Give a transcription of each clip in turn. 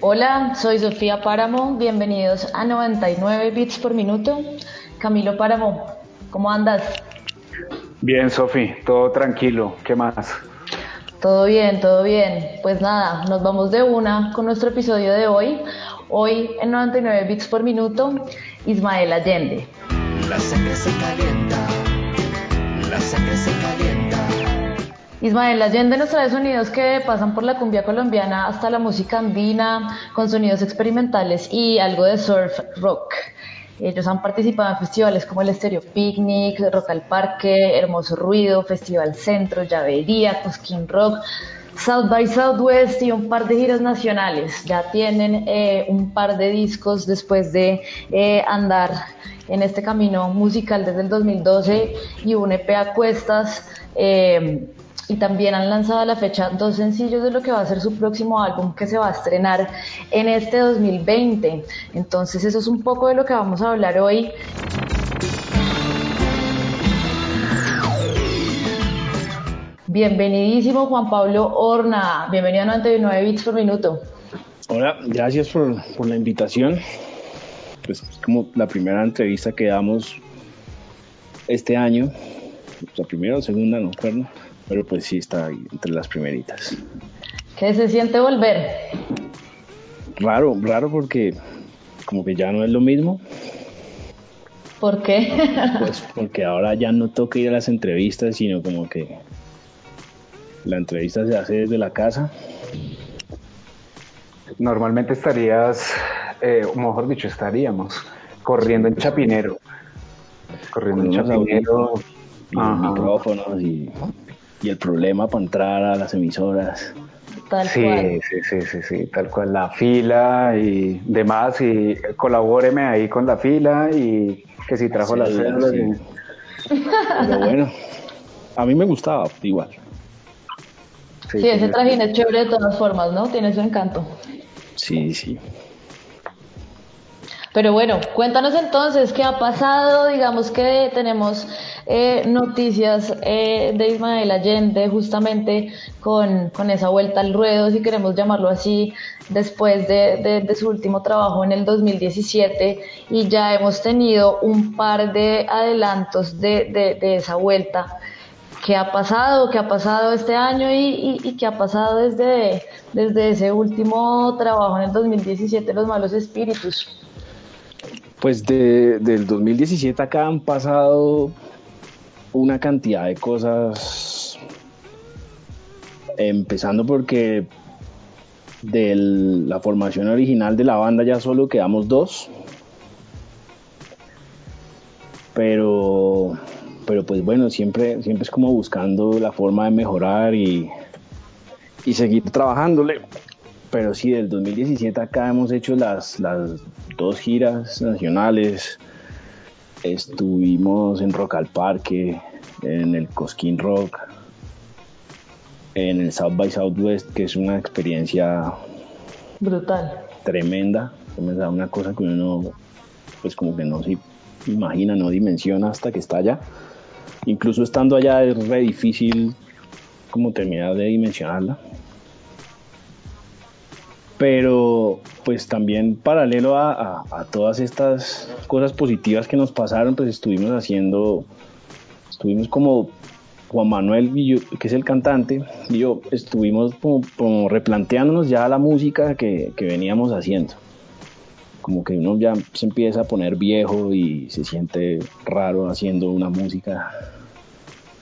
Hola, soy Sofía Páramo, bienvenidos a 99 bits por minuto. Camilo Páramo, ¿cómo andas? Bien, Sofi, todo tranquilo, ¿qué más? Todo bien, todo bien. Pues nada, nos vamos de una con nuestro episodio de hoy. Hoy en 99 bits por minuto, Ismael Allende. La sangre se calienta, la sangre se Ismael Allende nos trae sonidos que pasan por la cumbia colombiana hasta la música andina, con sonidos experimentales y algo de surf rock. Ellos han participado en festivales como el Estéreo Picnic, Rock al Parque, Hermoso Ruido, Festival Centro, Llavería, Cosquín Rock, South by Southwest y un par de giras nacionales. Ya tienen eh, un par de discos después de eh, andar en este camino musical desde el 2012 y un EP a cuestas. Eh, y también han lanzado a la fecha dos sencillos de lo que va a ser su próximo álbum que se va a estrenar en este 2020. Entonces eso es un poco de lo que vamos a hablar hoy. Bienvenidísimo Juan Pablo Horna, bienvenido a 99 bits por minuto. Hola, gracias por, por la invitación. Como la primera entrevista que damos este año, la primera o segunda, no recuerdo pero pues sí está entre las primeritas. ¿Qué se siente volver? Raro, raro porque como que ya no es lo mismo. ¿Por qué? Pues porque ahora ya no toca ir a las entrevistas, sino como que la entrevista se hace desde la casa. Normalmente estarías, eh, mejor dicho, estaríamos corriendo en Chapinero. Corriendo en Chapinero. Y micrófonos y y el problema para entrar a las emisoras. Tal sí, cual. sí, sí, sí, sí, tal cual. La fila y demás, y colabóreme ahí con la fila y que si trajo las células. Pero bueno, a mí me gustaba igual. Sí, ese trajín es chévere de todas formas, ¿no? Tiene su encanto. Sí, sí. Pero bueno, cuéntanos entonces qué ha pasado, digamos que tenemos eh, noticias eh, de Ismael Allende justamente con, esa vuelta al ruedo, si queremos llamarlo así, después de, su último trabajo en el 2017 y ya hemos tenido un par de adelantos de, esa vuelta. ¿Qué ha pasado? ¿Qué ha pasado este año y, y, qué ha pasado desde, desde ese último trabajo en el 2017, Los Malos Espíritus? Pues de, del 2017 acá han pasado una cantidad de cosas, empezando porque de la formación original de la banda ya solo quedamos dos, pero, pero pues bueno, siempre, siempre es como buscando la forma de mejorar y, y seguir trabajándole. Pero sí, del 2017 acá hemos hecho las, las dos giras nacionales, Estuvimos en Rock al Parque, en el Cosquín Rock, en el South by Southwest, que es una experiencia brutal, tremenda. Me da una cosa que uno, pues como que no se imagina, no dimensiona hasta que está allá. Incluso estando allá es re difícil como terminar de dimensionarla. Pero pues también paralelo a, todas estas cosas positivas que nos pasaron, pues estuvimos haciendo, estuvimos como Juan Manuel, que es el cantante, y yo estuvimos como, replanteándonos ya la música que, que, veníamos haciendo. Como que uno ya se empieza a poner viejo y se siente raro haciendo una música.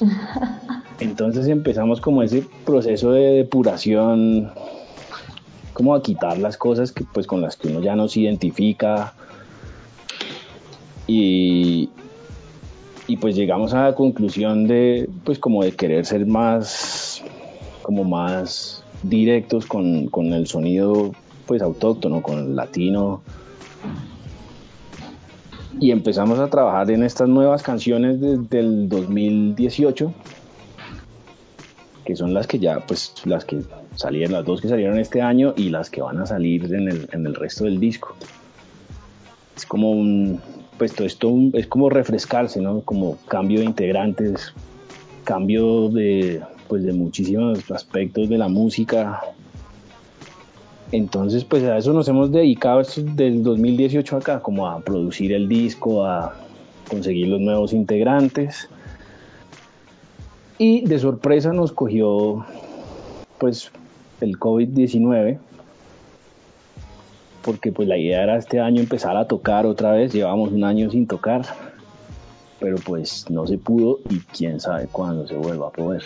Entonces empezamos como ese proceso de depuración como a quitar las cosas que pues con las que uno ya no se identifica. Y, y pues llegamos a la conclusión de pues como de querer ser más como más directos con, con el sonido pues autóctono, con el latino. Y empezamos a trabajar en estas nuevas canciones desde el 2018 que son las que ya pues las que salieron, las dos que salieron este año y las que van a salir en el, en el resto del disco. Es como un, pues todo esto es como refrescarse, ¿no? Como cambio de integrantes, cambio de, pues de muchísimos aspectos de la música. Entonces, pues a eso nos hemos dedicado del 2018 acá, como a producir el disco, a conseguir los nuevos integrantes. Y de sorpresa nos cogió, pues, el COVID-19, porque pues la idea era este año empezar a tocar otra vez, llevamos un año sin tocar, pero pues no se pudo y quién sabe cuándo se vuelva a poder.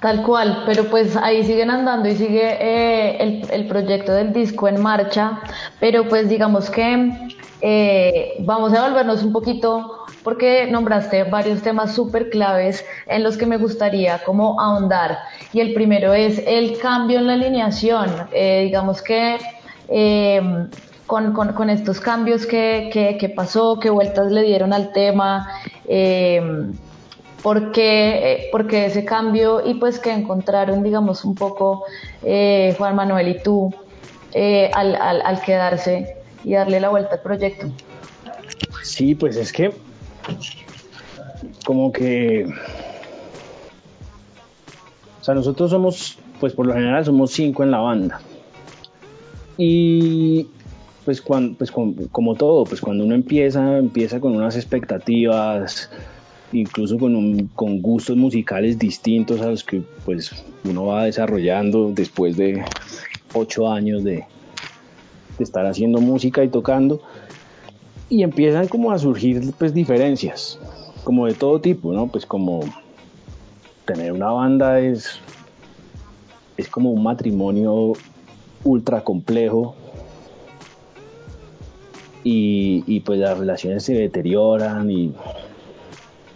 Tal cual, pero pues ahí siguen andando y sigue eh, el, el, proyecto del disco en marcha, pero pues digamos que eh, vamos a volvernos un poquito porque nombraste varios temas súper claves en los que me gustaría como ahondar. Y el primero es el cambio en la alineación. Eh, digamos que eh, con, con, estos cambios que, que, pasó, qué vueltas le dieron al tema, eh, por, qué, ese cambio y pues que encontraron, digamos, un poco Juan Manuel y tú al, al, al quedarse y darle la vuelta al proyecto. Sí, pues es que como que, o sea, nosotros somos, pues por lo general somos cinco en la banda. Y pues, cuando, pues como todo, pues cuando uno empieza, empieza con unas expectativas, incluso con, un, con gustos musicales distintos a los que pues uno va desarrollando después de ocho años de, de estar haciendo música y tocando y empiezan como a surgir pues diferencias, como de todo tipo, ¿no? Pues como tener una banda es, es como un matrimonio ultra complejo y, y pues las relaciones se deterioran y,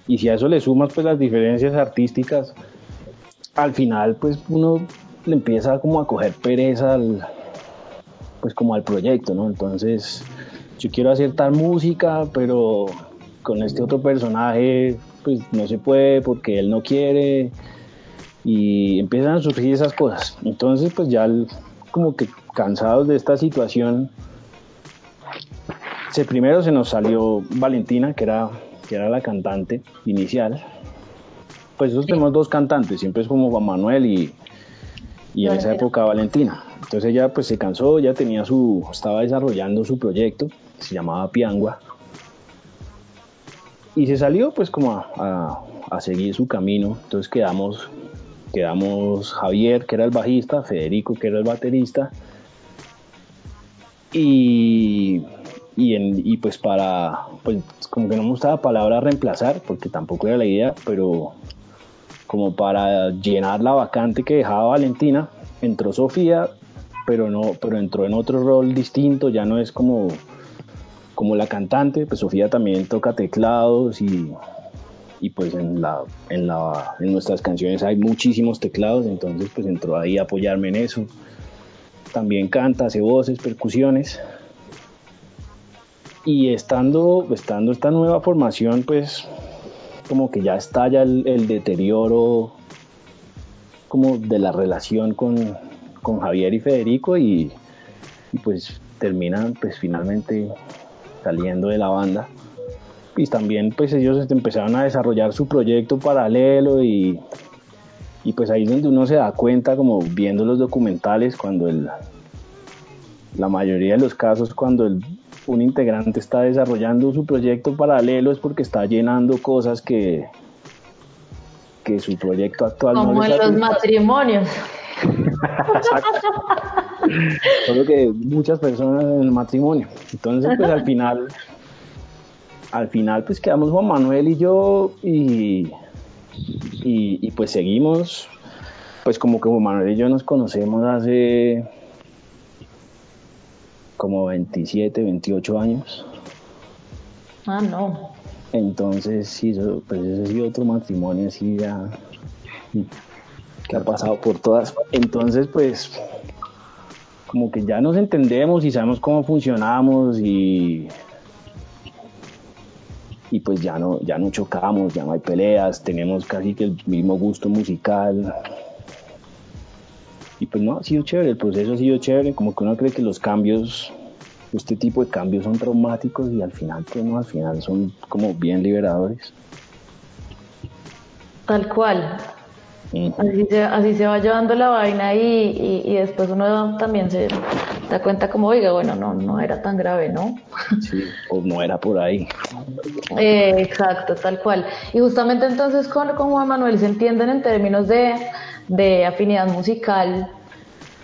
y si a eso le sumas pues las diferencias artísticas, al final pues uno le empieza como a coger pereza al, pues como al proyecto, ¿no? Entonces yo quiero hacer tal música, pero con este otro personaje pues no se puede porque él no quiere y empiezan a surgir esas cosas. Entonces pues ya como que cansados de esta situación, se, primero se nos salió Valentina, que era, que era la cantante inicial. Pues nosotros tenemos dos cantantes, siempre es como Juan Manuel y, y en esa época Valentina. Entonces ella pues se cansó, ya tenía su, estaba desarrollando su proyecto se llamaba Piangua. Y se salió pues como a, seguir su camino. Entonces quedamos, quedamos Javier, que era el bajista, Federico, que era el baterista. Y, y, pues para, pues como que no me gustaba la palabra reemplazar, porque tampoco era la idea, pero como para llenar la vacante que dejaba Valentina, entró Sofía, pero no, pero entró en otro rol distinto, ya no es como como la cantante, pues Sofía también toca teclados y, y pues en, la, en, la, en nuestras canciones hay muchísimos teclados, entonces pues entró ahí a apoyarme en eso. También canta, hace voces, percusiones. Y estando, estando esta nueva formación, pues como que ya estalla el, deterioro como de la relación con, con Javier y Federico y, y pues terminan pues finalmente saliendo de la banda. Y también pues ellos empezaron a desarrollar su proyecto paralelo y, Y pues ahí es donde uno se da cuenta, como viendo los documentales, cuando el, la mayoría de los casos, cuando el, un integrante está desarrollando su proyecto paralelo es porque está llenando cosas que, que su proyecto actual Como no en los matrimonios. Solo que muchas personas en el matrimonio. Entonces, pues al final, al final, pues quedamos Juan Manuel y yo y, y, y, pues seguimos, pues como que Juan Manuel y yo nos conocemos hace como 27, 28 años. Ah, no. Entonces, sí, eso, pues ese sido otro matrimonio así ya que ha pasado por todas. Entonces, pues, como que ya nos entendemos y sabemos cómo funcionamos y y pues ya no ya no chocamos, ya no hay peleas, tenemos casi que el mismo gusto musical. Y pues no, ha sido chévere, el proceso ha sido chévere, como que uno cree que los cambios, este tipo de cambios son traumáticos y al final, pues no, al final son como bien liberadores. Tal cual. Así se, así se va llevando la vaina y, y, y después uno también se da cuenta como, oiga, bueno, no, no era tan grave, ¿no? Sí, o no era por ahí. Eh, exacto, tal cual. Y justamente entonces con, con Juan Manuel se entienden en términos de, de afinidad musical,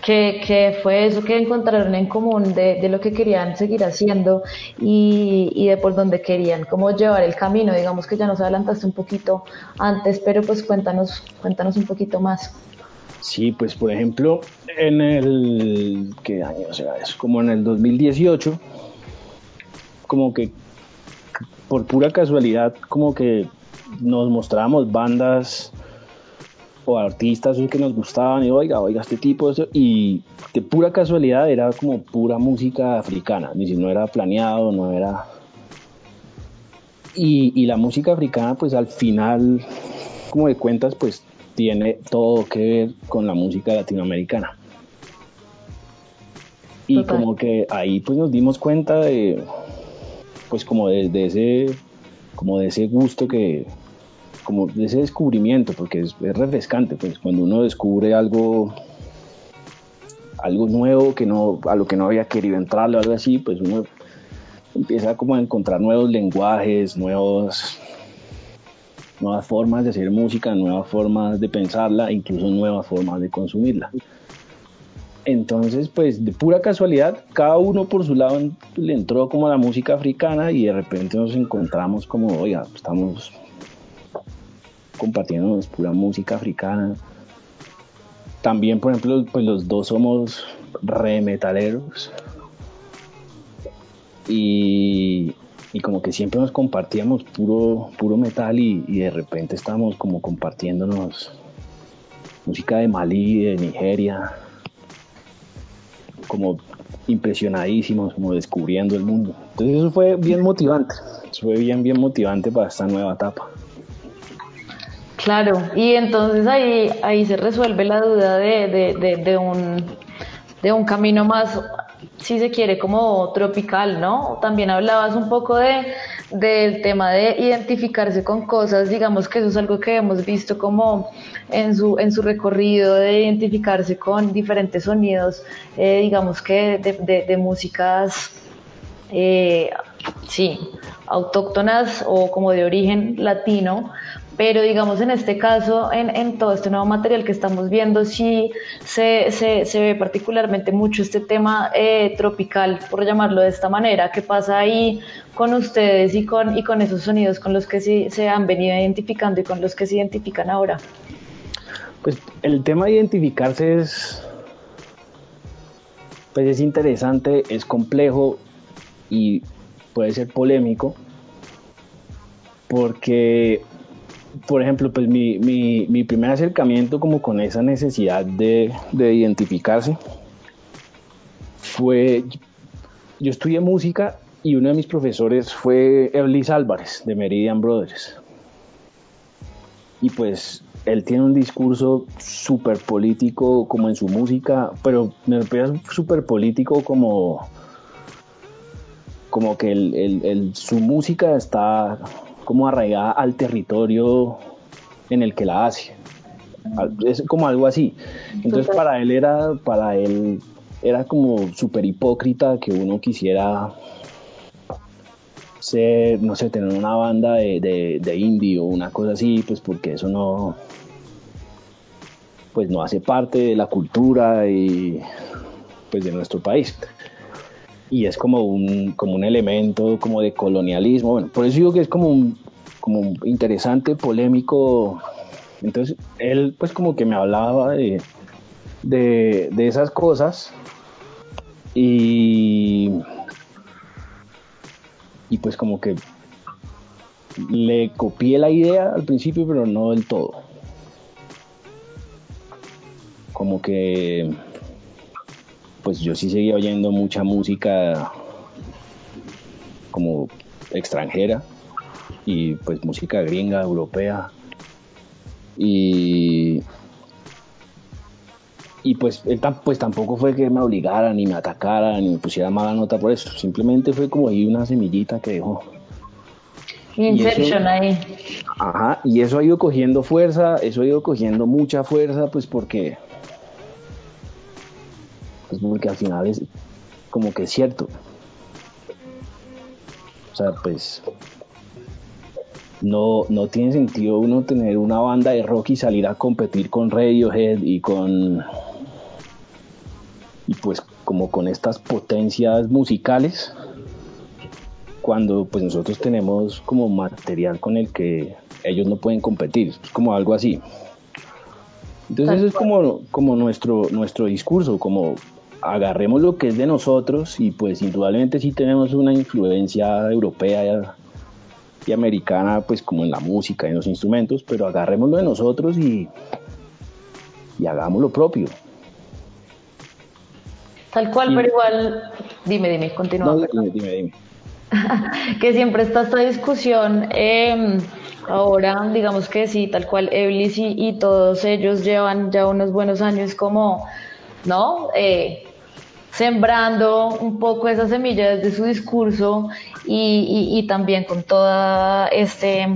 que, fue eso que encontraron en común de, de lo que querían seguir haciendo y, y de por dónde querían, cómo llevar el camino. Digamos que ya nos adelantaste un poquito antes, pero pues cuéntanos, cuéntanos un poquito más. Sí, pues por ejemplo, en el, ¿qué año será eso? Como en el 2018, como que por pura casualidad, como que nos mostrábamos bandas o artistas que nos gustaban y oiga, oiga, este tipo, eso, y de pura casualidad era como pura música africana, ni si no era planeado, no era... Y, y la música africana, pues al final, como de cuentas, pues tiene todo que ver con la música latinoamericana. Y Total. como que ahí pues nos dimos cuenta de, pues como de, de ese, como de ese gusto que, como ese descubrimiento, porque es, es refrescante, pues cuando uno descubre algo, algo nuevo que no, a lo que no había querido entrar o algo así, pues uno empieza como a encontrar nuevos lenguajes, nuevos, nuevas formas de hacer música, nuevas formas de pensarla, incluso nuevas formas de consumirla. Entonces, pues de pura casualidad, cada uno por su lado le entró como a la música africana y de repente nos encontramos como, oiga, estamos compartiendo pura música africana. También, por ejemplo, pues los dos somos re metaleros y, y como que siempre nos compartíamos puro, puro metal y, y de repente estábamos como compartiéndonos música de Malí, de Nigeria, como impresionadísimos, como descubriendo el mundo. Entonces eso fue bien motivante, eso fue bien, bien motivante para esta nueva etapa. Claro, y entonces ahí, ahí se resuelve la duda de, de, un, de un camino más, si se quiere, como tropical, ¿no? También hablabas un poco de, del tema de identificarse con cosas, digamos que eso es algo que hemos visto como en su, en su recorrido, de identificarse con diferentes sonidos, eh, digamos que de, de, de músicas eh, sí, autóctonas o como de origen latino, pero digamos en este caso, en, todo este nuevo material que estamos viendo, sí se, se, se ve particularmente mucho este tema eh, tropical, por llamarlo de esta manera. ¿Qué pasa ahí con ustedes y con, y con esos sonidos con los que sí, se han venido identificando y con los que se identifican ahora? Pues el tema de identificarse es, pues es interesante, es complejo y puede ser polémico porque, por ejemplo, pues mi, mi, mi primer acercamiento como con esa necesidad de, de identificarse fue, yo estudié música y uno de mis profesores fue Eblis Álvarez de Meridian Brothers. Y pues él tiene un discurso súper político como en su música, pero me parece súper político como, como que el, el- el- su música está como arraigada al territorio en el que la hace. Es como algo así. Entonces para él era, para él era como súper hipócrita que uno quisiera ser, no sé, tener una banda de, de, indie o una cosa así, pues porque eso no, pues no hace parte de la cultura y pues de nuestro país. Y es como un, como un elemento como de colonialismo. Bueno, por eso digo que es como un, como interesante, polémico. Entonces, él pues como que me hablaba de, de, de esas cosas y, y pues como que le copié la idea al principio, pero no del todo. Como que pues yo sí seguía oyendo mucha música como extranjera y pues música gringa, europea. Y, y pues él pues tampoco fue que me obligara, ni me atacara, ni me pusiera mala nota por eso. Simplemente fue como ahí una semillita que dejó. Inception ahí. Ajá, y eso ha ido cogiendo fuerza, eso ha ido cogiendo mucha fuerza, pues porque pues porque al final es como que es cierto. O sea, pues no, no tiene sentido uno tener una banda de rock y salir a competir con Radiohead y con y pues como con estas potencias musicales cuando pues nosotros tenemos como material con el que ellos no pueden competir, es como algo así. Entonces eso es como, como nuestro, nuestro discurso, como agarremos lo que es de nosotros y pues indudablemente sí tenemos una influencia europea y americana pues como en la música y en los instrumentos, pero agarremos lo de nosotros y, y hagamos lo propio. Tal cual, pero igual, dime, dime, continúa. dime, dime, dime. que siempre está esta discusión. Eh, ahora, digamos que sí, tal cual, Eblis y, y, todos ellos llevan ya unos buenos años como, ¿no? Eh, sembrando un poco esa semilla desde su discurso y, también con todo este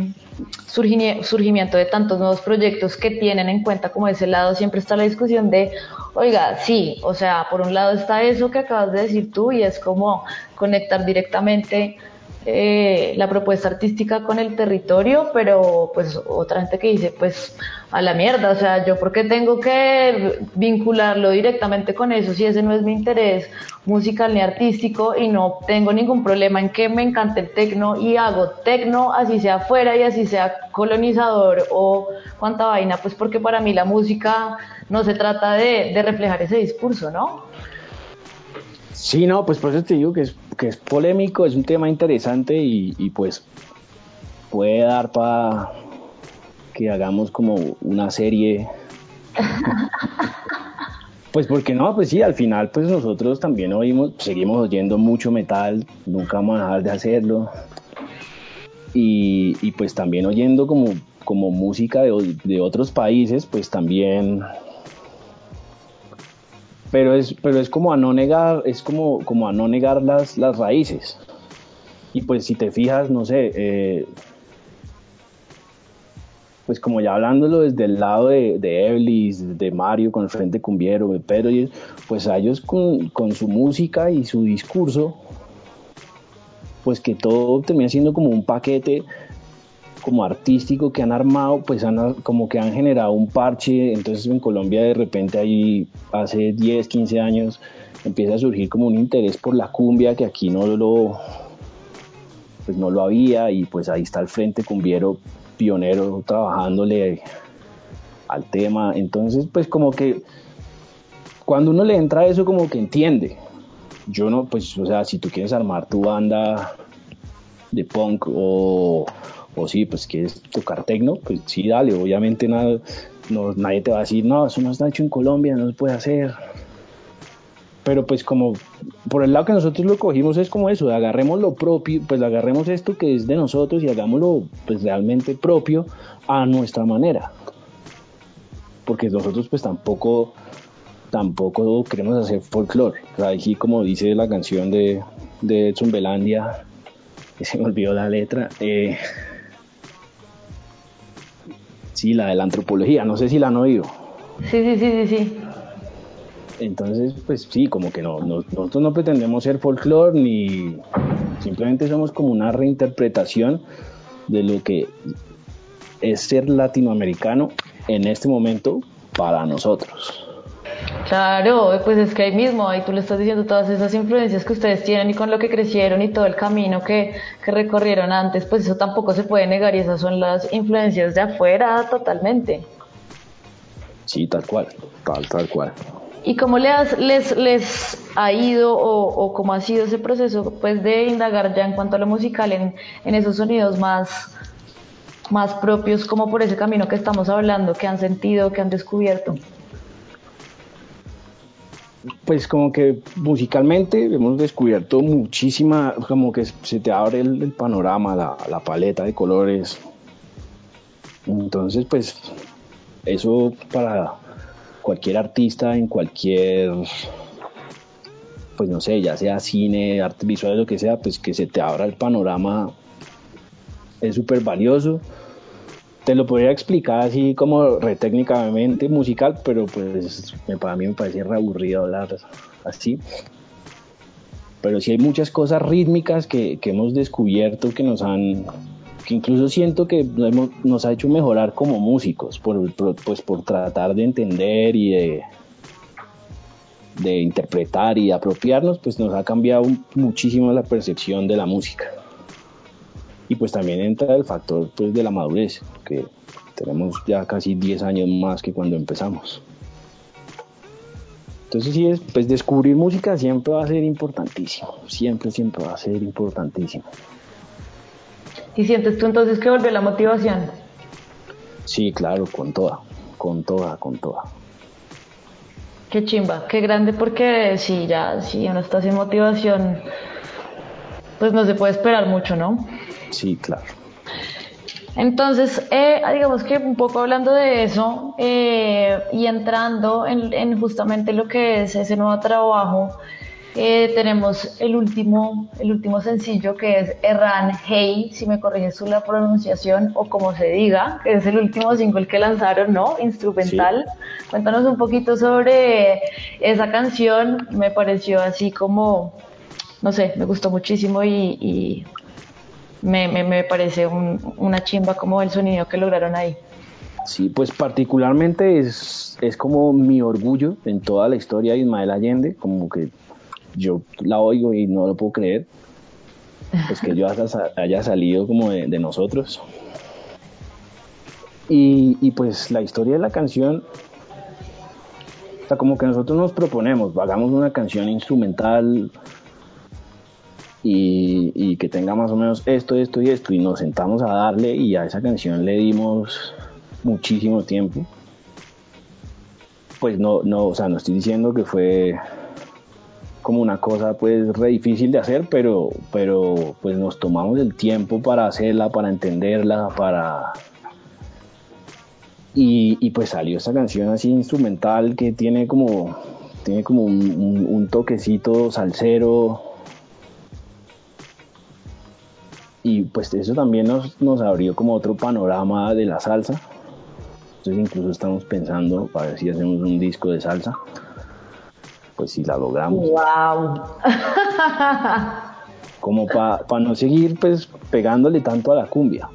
surgimiento de tantos nuevos proyectos que tienen en cuenta como ese lado siempre está la discusión de, oiga, sí, o sea, por un lado está eso que acabas de decir tú y es como conectar directamente eh, la propuesta artística con el territorio, pero pues otra gente que dice, pues a la mierda, o sea, yo porque tengo que vincularlo directamente con eso si ese no es mi interés musical ni artístico y no tengo ningún problema en que me encante el tecno y hago tecno así sea fuera y así sea colonizador o cuánta vaina, pues porque para mí la música no se trata de, de reflejar ese discurso, ¿no? Sí, no, pues por eso te digo que es, que es polémico, es un tema interesante y, pues puede dar para que hagamos como una serie. pues porque no, pues sí, al final pues nosotros también oímos, seguimos oyendo mucho metal, nunca vamos a dejar de hacerlo. Y, pues también oyendo como, como música de, de otros países, pues también pero es, pero es como a no negar, es como, como a no negar las, las raíces. Y pues si te fijas, no sé, eh, pues como ya hablándolo desde el lado de, de Eblis, de Mario con el Frente Cumbiero, de Pedro, pues a ellos con, con, su música y su discurso, pues que todo termina siendo como un paquete como artístico que han armado, pues han, como que han generado un parche, entonces en Colombia de repente ahí hace 10, 15 años empieza a surgir como un interés por la cumbia que aquí no lo pues no lo había. Y pues ahí está el Frente Cumbiero pionero trabajándole al tema, entonces pues como que cuando uno le entra a eso como que entiende, yo no, pues o sea, si tú quieres armar tu banda de punk o, o sí, pues quieres tocar tecno, pues sí, dale, obviamente nada, no, nadie te va a decir, no, eso no está hecho en Colombia, no se puede hacer. Pero pues como por el lado que nosotros lo cogimos es como eso, agarremos lo propio, pues agarremos esto que es de nosotros y hagámoslo pues realmente propio a nuestra manera. Porque nosotros pues tampoco tampoco queremos hacer folclore. O como dice la canción de, de Edson Belandia, se me olvidó la letra, eh, Sí, la de la antropología, no sé si la han oído. Sí, sí, sí, sí, sí. Entonces, pues sí, como que no, nosotros no pretendemos ser folclore ni simplemente somos como una reinterpretación de lo que es ser latinoamericano en este momento para nosotros. Claro, pues es que ahí mismo, ahí tú le estás diciendo todas esas influencias que ustedes tienen y con lo que crecieron y todo el camino que, que recorrieron antes, pues eso tampoco se puede negar y esas son las influencias de afuera totalmente. Sí, tal cual, tal, tal cual. ¿Y cómo les, les, les ha ido o, o, cómo ha sido ese proceso pues, de indagar ya en cuanto a lo musical en, en esos sonidos más, más propios, como por ese camino que estamos hablando, que han sentido, que han descubierto? Pues como que musicalmente hemos descubierto muchísima, como que se te abre el, panorama, la, la paleta de colores. Entonces, pues eso para cualquier artista en cualquier, pues no sé, ya sea cine, arte visual, lo que sea, pues que se te abra el panorama es súper valioso. Te lo podría explicar así como retécnicamente musical, pero pues para mí me parece re aburrido hablar así. Pero sí hay muchas cosas rítmicas que, que hemos descubierto que nos han que incluso siento que nos ha hecho mejorar como músicos, por, pues por tratar de entender y de, de interpretar y apropiarnos, pues nos ha cambiado muchísimo la percepción de la música. Y pues también entra el factor pues, de la madurez, que tenemos ya casi 10 años más que cuando empezamos. Entonces sí, es, pues descubrir música siempre va a ser importantísimo, siempre, siempre va a ser importantísimo. ¿Y sientes tú entonces que volvió la motivación? Sí, claro, con toda, con toda, con toda. Qué chimba, qué grande porque si ya, si uno está sin motivación, pues no se puede esperar mucho, ¿no? Sí, claro. Entonces, eh, digamos que un poco hablando de eso eh, y entrando en, en, justamente lo que es ese nuevo trabajo, eh, tenemos el último, el último sencillo que es Erran Hey, si me corriges tú la pronunciación o como se diga, que es el último single que lanzaron, ¿no? Instrumental. Sí. Cuéntanos un poquito sobre esa canción, me pareció así como, no sé, me gustó muchísimo y, me, parece un, una chimba como el sonido que lograron ahí. Sí, pues particularmente es, como mi orgullo en toda la historia de Ismael Allende, como que yo la oigo y no lo puedo creer, pues que yo haya salido como de, de nosotros. Y, y, pues la historia de la canción, o sea, como que nosotros nos proponemos, hagamos una canción instrumental y, y, que tenga más o menos esto, esto y esto, y nos sentamos a darle y a esa canción le dimos muchísimo tiempo. Pues no, no, o sea, no estoy diciendo que fue como una cosa pues re difícil de hacer, pero, pero pues nos tomamos el tiempo para hacerla, para entenderla, para... Y, pues salió esta canción así instrumental que tiene como, tiene como un toquecito salsero. Y pues eso también nos, nos abrió como otro panorama de la salsa. Entonces incluso estamos pensando para ver si hacemos un disco de salsa pues si la logramos. ¡Wow! Como para pa no seguir pues pegándole tanto a la cumbia.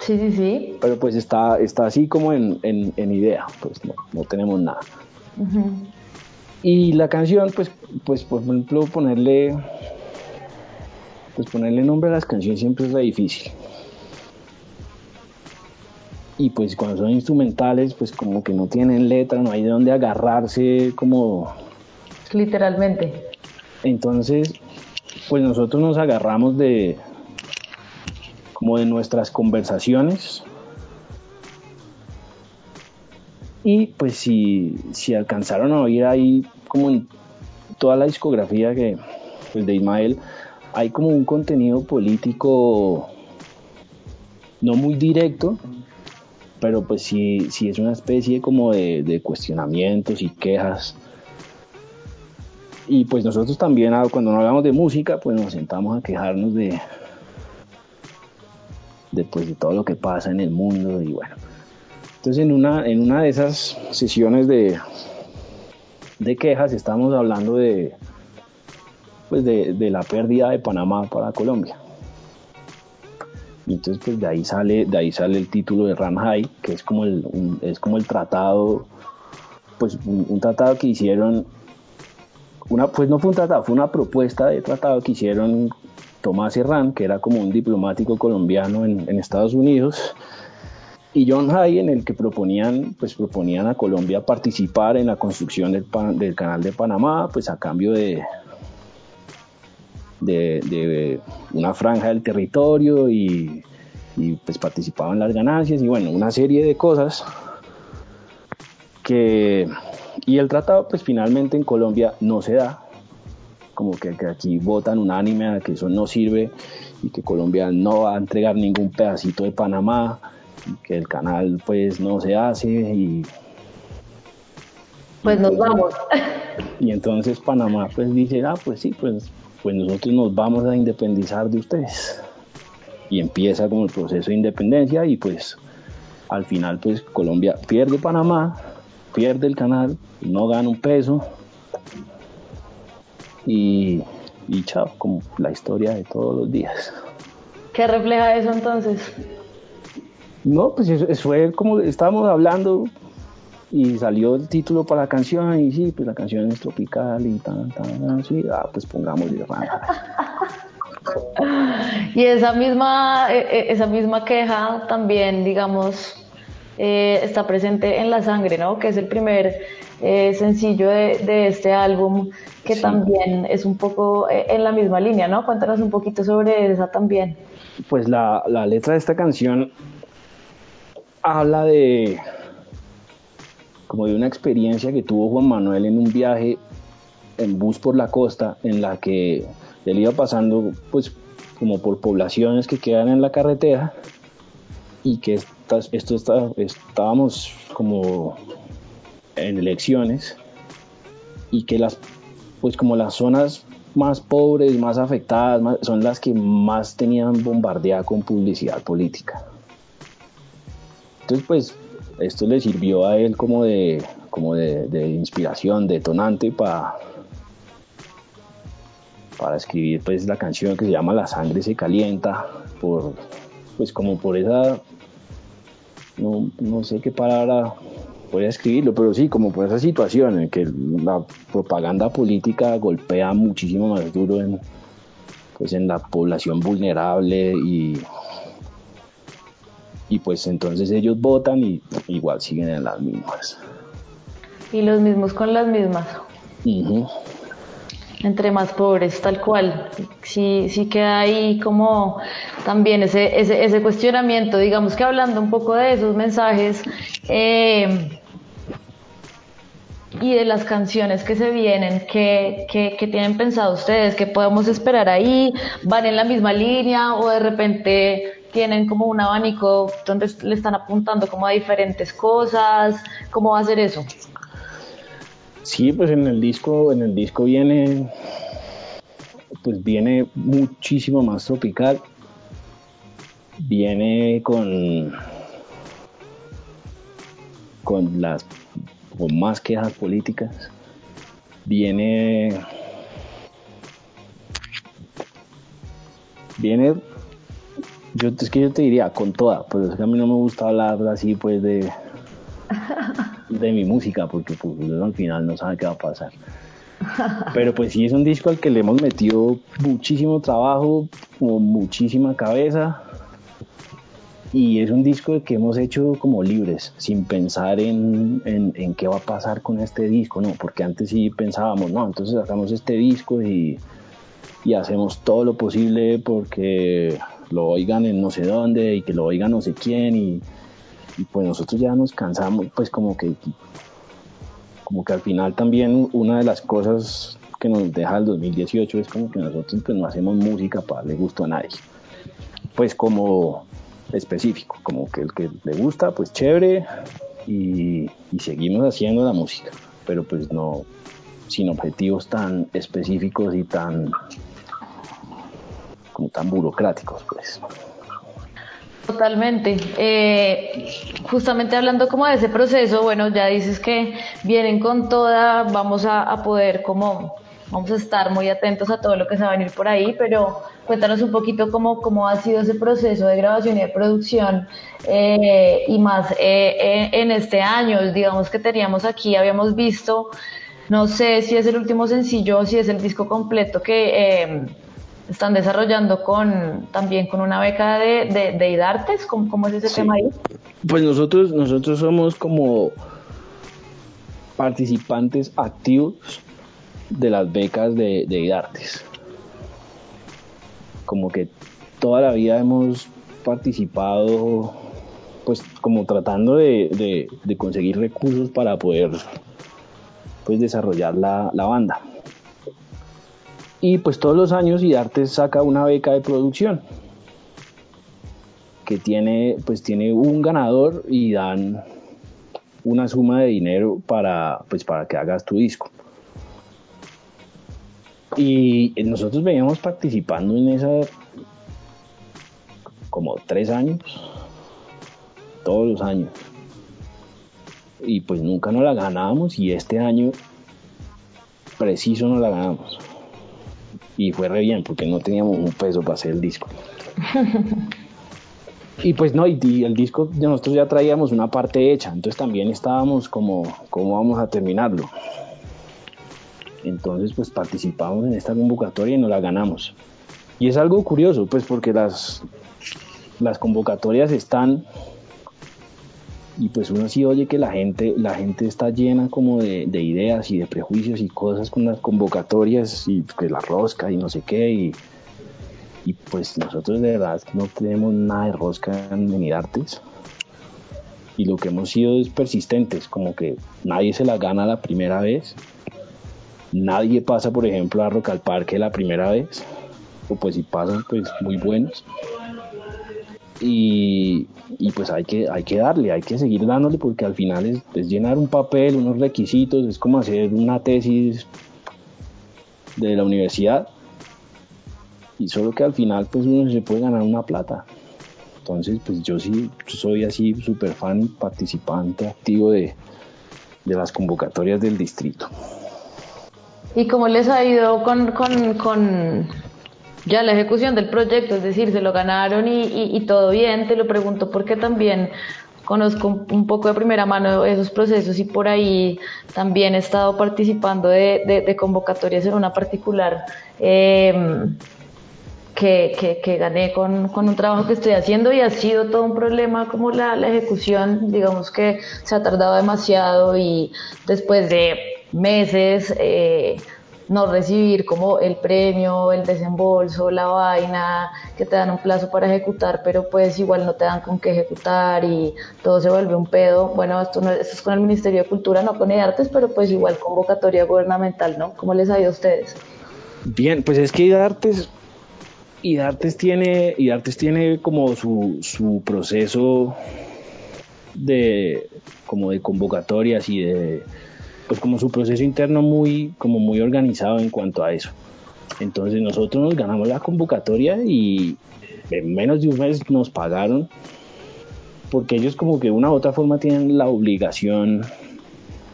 Sí, sí, sí. Pero pues está, está así como en, en, en idea, pues no, no tenemos nada. Uh -huh. Y la canción, pues, pues por ejemplo, ponerle, pues ponerle nombre a las canciones siempre es la difícil. Y pues cuando son instrumentales, pues como que no tienen letra, no hay de dónde agarrarse, como Literalmente. Entonces, pues nosotros nos agarramos de como de nuestras conversaciones y pues si, si alcanzaron a oír ahí como en toda la discografía que pues de Ismael hay como un contenido político no muy directo pero pues sí, sí es una especie como de, de cuestionamientos y quejas. Y pues nosotros también cuando no hablamos de música pues nos sentamos a quejarnos de de, pues, de todo lo que pasa en el mundo y bueno. Entonces en una, en una de esas sesiones de, de quejas estamos hablando de, pues de, de, la pérdida de Panamá para Colombia. Y entonces pues de ahí sale, de ahí sale el título de Ranjai, que es como el, es como el tratado, pues un, tratado que hicieron, una, pues no fue un tratado, fue una propuesta de tratado que hicieron Tomás Herrán, que era como un diplomático colombiano en, Estados Unidos, y John Hay en el que proponían, pues proponían a Colombia participar en la construcción del, del canal de Panamá, pues a cambio de, de, una franja del territorio y, y, pues participaban en las ganancias y bueno, una serie de cosas que y el tratado pues finalmente en Colombia no se da, como que, que aquí votan unánime a que eso no sirve y que Colombia no va a entregar ningún pedacito de Panamá que el canal pues no se hace y pues nos vamos. y entonces Panamá pues dice ah pues sí pues pues nosotros nos vamos a independizar de ustedes. Y empieza como el proceso de independencia y pues al final pues Colombia pierde Panamá pierde el canal no gana un peso. Y, y chao como la historia de todos los días. ¿Qué refleja eso entonces? No, pues eso, fue como estábamos hablando y salió el título para la canción y sí, pues la canción es tropical y tan, tan, así, ah, pues pongámosle rana. y esa misma, e, e, esa misma queja también, digamos, eh, está presente en La Sangre, ¿no? Que es el primer eh, sencillo de, este álbum, que también es un poco eh, en la misma línea, ¿no? Cuéntanos un poquito sobre esa también. Pues la, la letra de esta canción habla de como de una experiencia que tuvo Juan Manuel en un viaje en bus por la costa en la que él iba pasando pues como por poblaciones que quedan en la carretera y que esto está, estábamos como en elecciones y que las pues como las zonas más pobres, más afectadas, son las que más tenían bombardeada con publicidad política. Entonces, pues, esto le sirvió a él como de, como de, inspiración, detonante para para escribir pues la canción que se llama La sangre se calienta por pues como por esa no, no sé qué palabra voy a escribirlo, pero sí, como por esa situación en que la propaganda política golpea muchísimo más duro en, pues en la población vulnerable y, y pues entonces ellos votan y igual siguen en las mismas. Y los mismos con las mismas. Entre más pobres, tal cual. Sí, sí queda ahí como también ese, ese, ese cuestionamiento, digamos que hablando un poco de esos mensajes eh, y de las canciones que se vienen, ¿qué, qué, qué tienen pensado ustedes? ¿Qué podemos esperar ahí? ¿Van en la misma línea o de repente tienen como un abanico donde le están apuntando como a diferentes cosas, ¿cómo va a ser eso? Sí, pues en el disco, en el disco viene, pues viene muchísimo más tropical, viene con, con las, con más quejas políticas, viene, viene yo, es que yo te diría con toda, pues es que a mí no me gusta hablar así pues de, de mi música, porque pues al final no sabe qué va a pasar. Pero pues sí es un disco al que le hemos metido muchísimo trabajo, como muchísima cabeza. Y es un disco que hemos hecho como libres, sin pensar en, en, en, qué va a pasar con este disco, ¿no? Porque antes sí pensábamos, no, entonces sacamos este disco y, y hacemos todo lo posible porque lo oigan en no sé dónde y que lo oigan no sé quién y, pues nosotros ya nos cansamos, pues como que como que al final también una de las cosas que nos deja el 2018 es como que nosotros pues no hacemos música para darle gusto a nadie. Pues como específico, como que el que le gusta, pues chévere y, y seguimos haciendo la música, pero pues no sin objetivos tan específicos y tan tan burocráticos, pues. Totalmente. Eh, justamente hablando como de ese proceso, bueno, ya dices que vienen con toda, vamos a, poder como, vamos a estar muy atentos a todo lo que se va a venir por ahí, pero cuéntanos un poquito cómo, cómo ha sido ese proceso de grabación y de producción eh, y más eh, en este año, digamos que teníamos aquí, habíamos visto, no sé si es el último sencillo o si es el disco completo que están desarrollando con también con una beca de, de, IDARTES, ¿Cómo, es ese tema ahí? Pues nosotros, nosotros somos como participantes activos de las becas de, de IDARTES. Como que toda la vida hemos participado, pues como tratando de, de conseguir recursos para poder pues desarrollar la, la banda. Y pues todos los años IDARTES saca una beca de producción que tiene, pues tiene un ganador y dan una suma de dinero para, pues para que hagas tu disco. Y nosotros veníamos participando en esa como tres años, todos los años. Y pues nunca nos la ganábamos y este año preciso nos la ganamos y fue re bien porque no teníamos un peso para hacer el disco. y pues no, y, el disco nosotros ya traíamos una parte hecha, entonces también estábamos como, ¿cómo vamos a terminarlo? Entonces pues participamos en esta convocatoria y nos la ganamos. Y es algo curioso, pues porque las, las convocatorias están y pues uno sí oye que la gente, la gente está llena como de, ideas y de prejuicios y cosas con las convocatorias y que la rosca y no sé qué y, y pues nosotros de verdad no tenemos nada de rosca en artes. Y lo que hemos sido es persistentes, como que nadie se la gana la primera vez, nadie pasa por ejemplo a Rock al Parque la primera vez, o pues si pasan pues muy buenos. Y, y, pues hay que, hay que darle, hay que seguir dándole porque al final es, llenar un papel, unos requisitos, es como hacer una tesis de la universidad y solo que al final pues uno se puede ganar una plata. Entonces pues yo sí soy así súper fan participante activo de, de las convocatorias del distrito. ¿Y cómo les ha ido con, con ya la ejecución del proyecto, es decir, se lo ganaron y, todo bien, te lo pregunto porque también conozco un poco de primera mano esos procesos y por ahí también he estado participando de, convocatorias en una particular em, que, gané con, con, un trabajo que estoy haciendo y ha sido todo un problema como la, la ejecución, digamos que se ha tardado demasiado y después de meses... Eh, no recibir como el premio, el desembolso, la vaina, que te dan un plazo para ejecutar, pero pues igual no te dan con qué ejecutar y todo se vuelve un pedo. Bueno, esto, no, esto es con el Ministerio de Cultura, no con artes pero pues igual convocatoria gubernamental, ¿no? ¿Cómo les ha ido a ustedes? Bien, pues es que IDARTES, IDARTES tiene, IDARTES tiene como su, su proceso de como de convocatorias y de pues como su proceso interno muy, como muy organizado en cuanto a eso. Entonces nosotros nos ganamos la convocatoria y en menos de un mes nos pagaron porque ellos como que de una u otra forma tienen la obligación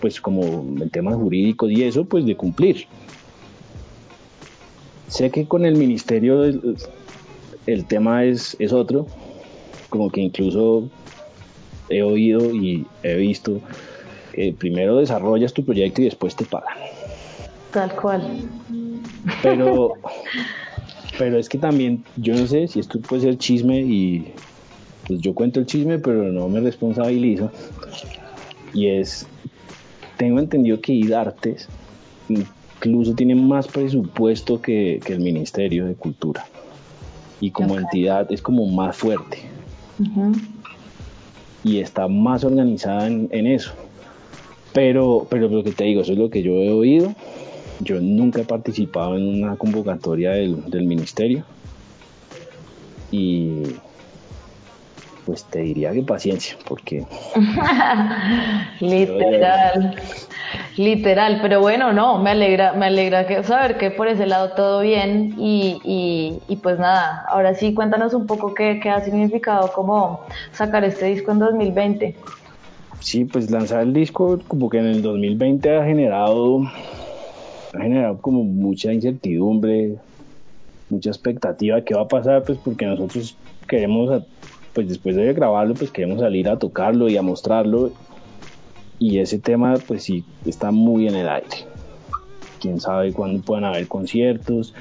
pues como en temas jurídicos y eso pues de cumplir. Sé que con el ministerio el, el tema es, es otro, como que incluso he oído y he visto primero desarrollas tu proyecto y después te pagan. Tal cual. Pero, pero es que también, yo no sé si esto puede ser chisme y pues yo cuento el chisme, pero no me responsabilizo. Y es, tengo entendido que IDARTES incluso tiene más presupuesto que, el Ministerio de Cultura. Y como entidad es como más fuerte. Y está más organizada en, en eso. Pero, pero lo que te digo, eso es lo que yo he oído. Yo nunca he participado en una convocatoria del, del ministerio. Y pues te diría que paciencia, porque... literal, literal, pero bueno, no, me alegra, me alegra que, saber que por ese lado todo bien y, y, pues nada, ahora sí cuéntanos un poco qué, qué ha significado como sacar este disco en 2020. Sí, pues lanzar el disco como que en el 2020 ha generado, ha generado como mucha incertidumbre, mucha expectativa de qué va a pasar, pues porque nosotros queremos, pues después de grabarlo, pues queremos salir a tocarlo y a mostrarlo y ese tema pues sí está muy en el aire. Quién sabe cuándo puedan haber conciertos,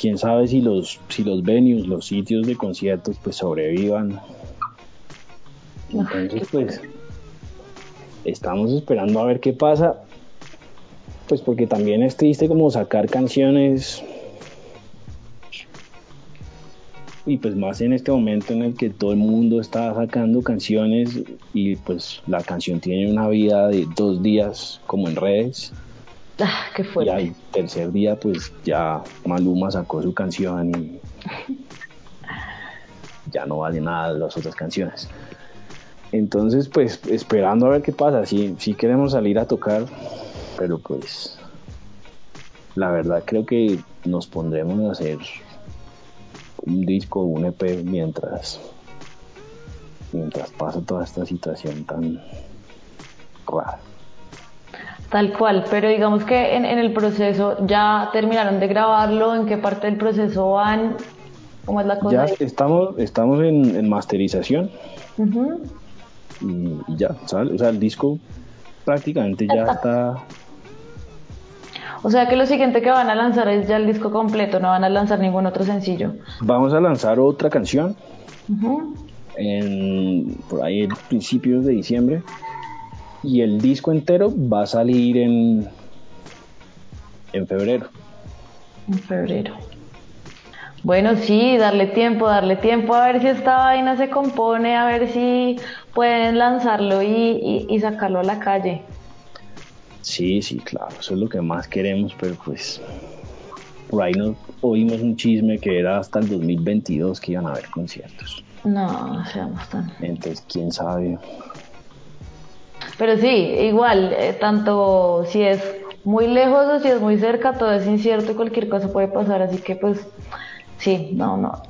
quién sabe si los, si los venues, los sitios de conciertos pues sobrevivan. Entonces pues estamos esperando a ver qué pasa, pues porque también es triste como sacar canciones y pues más en este momento en el que todo el mundo está sacando canciones y pues la canción tiene una vida de dos días como en redes. Ah, qué fuerte. Y al tercer día pues ya Maluma sacó su canción y ya no vale nada las otras canciones. Entonces pues esperando a ver qué pasa, si sí, sí queremos salir a tocar, pero pues la verdad creo que nos pondremos a hacer un disco, un EP mientras mientras pasa toda esta situación tan rara. Tal cual, pero digamos que en, el proceso ya terminaron de grabarlo, ¿en qué parte del proceso van? ¿Cómo es la cosa? Ya estamos, estamos en, masterización y, ya, o sea, el disco prácticamente ya está o sea que lo siguiente que van a lanzar es ya el disco completo, no van a lanzar ningún otro sencillo. Vamos a lanzar otra canción por ahí en principios de diciembre y el disco entero va a salir en, en febrero. En febrero. Bueno, sí, darle tiempo, darle tiempo a ver si esta vaina se compone, a ver si pueden lanzarlo y sacarlo a la calle. Sí, sí, claro, eso es lo que más queremos, pero pues por ahí nos oímos un chisme que era hasta el 2022 que iban a haber conciertos. No, no seamos tan. Entonces, quién sabe. Pero sí, igual, eh, tanto si es muy lejos o si es muy cerca, todo es incierto y cualquier cosa puede pasar, así que pues sí, no, no.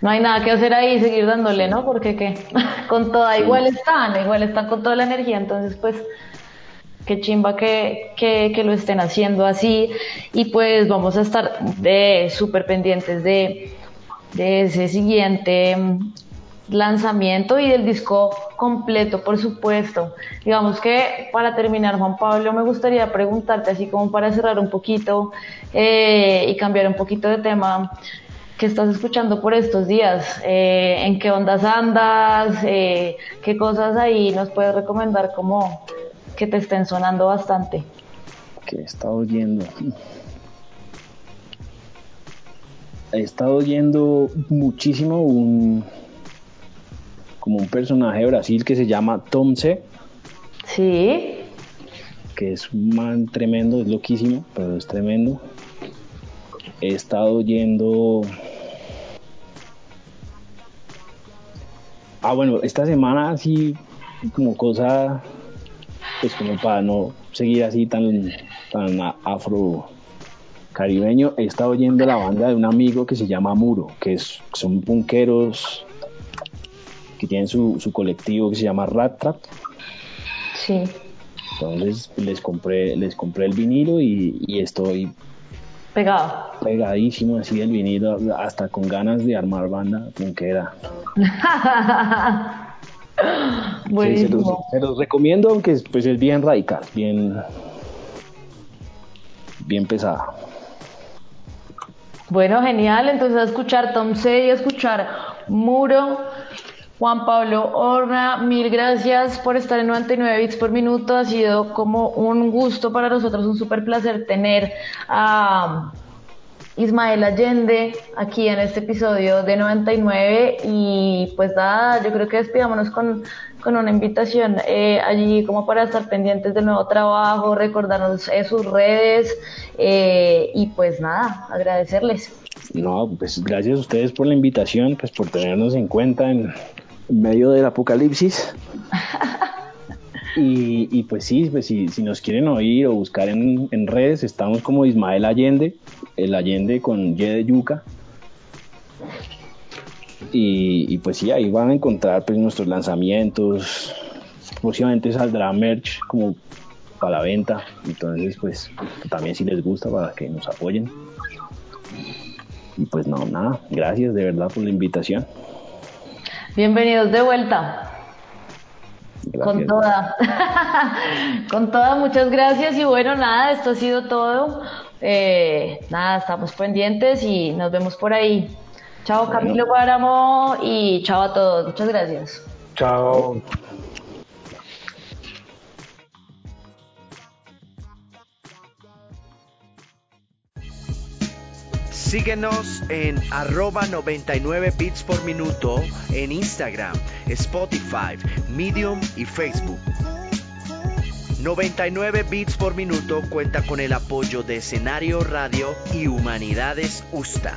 No hay nada que hacer ahí, seguir dándole, ¿no? Porque qué, con toda, igual están, igual están con toda la energía, entonces pues qué chimba que, que, lo estén haciendo así y pues vamos a estar de súper pendientes de, de ese siguiente lanzamiento y del disco completo, por supuesto. Digamos que para terminar, Juan Pablo, me gustaría preguntarte, así como para cerrar un poquito eh, y cambiar un poquito de tema, ¿qué estás escuchando por estos días? Eh, ¿En qué ondas andas? Eh, ¿Qué cosas ahí nos puedes recomendar como que te estén sonando bastante. Que he estado oyendo. He estado oyendo muchísimo un como un personaje de Brasil que se llama Tom C. Sí. Que es un man tremendo, es loquísimo, pero es tremendo. He estado oyendo. Ah, bueno, esta semana así como cosa pues como para no seguir así tan, tan afro caribeño, he estado oyendo la banda de un amigo que se llama Muro, que es, son punqueros que tienen su, su colectivo que se llama Rat Trap. Sí. Entonces les compré, les compré el vinilo y, y estoy pegado. Pegadísimo así el vinilo, hasta con ganas de armar banda punquera. se, los, recomiendo, aunque pues, es bien radical, bien, bien pesada. Bueno, genial. Entonces, a escuchar Tom C y a escuchar Muro. Juan Pablo Horna, mil gracias por estar en 99 bits por minuto. Ha sido como un gusto para nosotros, un súper placer tener a. Ismael Allende aquí en este episodio de 99 y pues nada, yo creo que despidámonos con, con una invitación eh, allí como para estar pendientes del nuevo trabajo, recordarnos eh, sus redes eh, y pues nada, agradecerles. No, pues gracias a ustedes por la invitación, pues por tenernos en cuenta en medio del apocalipsis. Y, pues sí, pues si, si, nos quieren oír o buscar en, redes, estamos como Ismael Allende, el Allende con Y de Yuca. Y, pues sí, ahí van a encontrar pues nuestros lanzamientos. Próximamente saldrá merch como para la venta. Entonces, pues también si les gusta para que nos apoyen. Y pues no, nada, gracias de verdad por la invitación. Bienvenidos de vuelta. Con toda. Con toda, muchas gracias. Y bueno, nada, esto ha sido todo. Eh, nada, estamos pendientes y nos vemos por ahí. Chao Camilo Páramo y chao a todos. Muchas gracias. Chao. Síguenos en arroba 99 bits por minuto en Instagram, Spotify, Medium y Facebook. 99 bits por minuto cuenta con el apoyo de Escenario Radio y Humanidades USTA.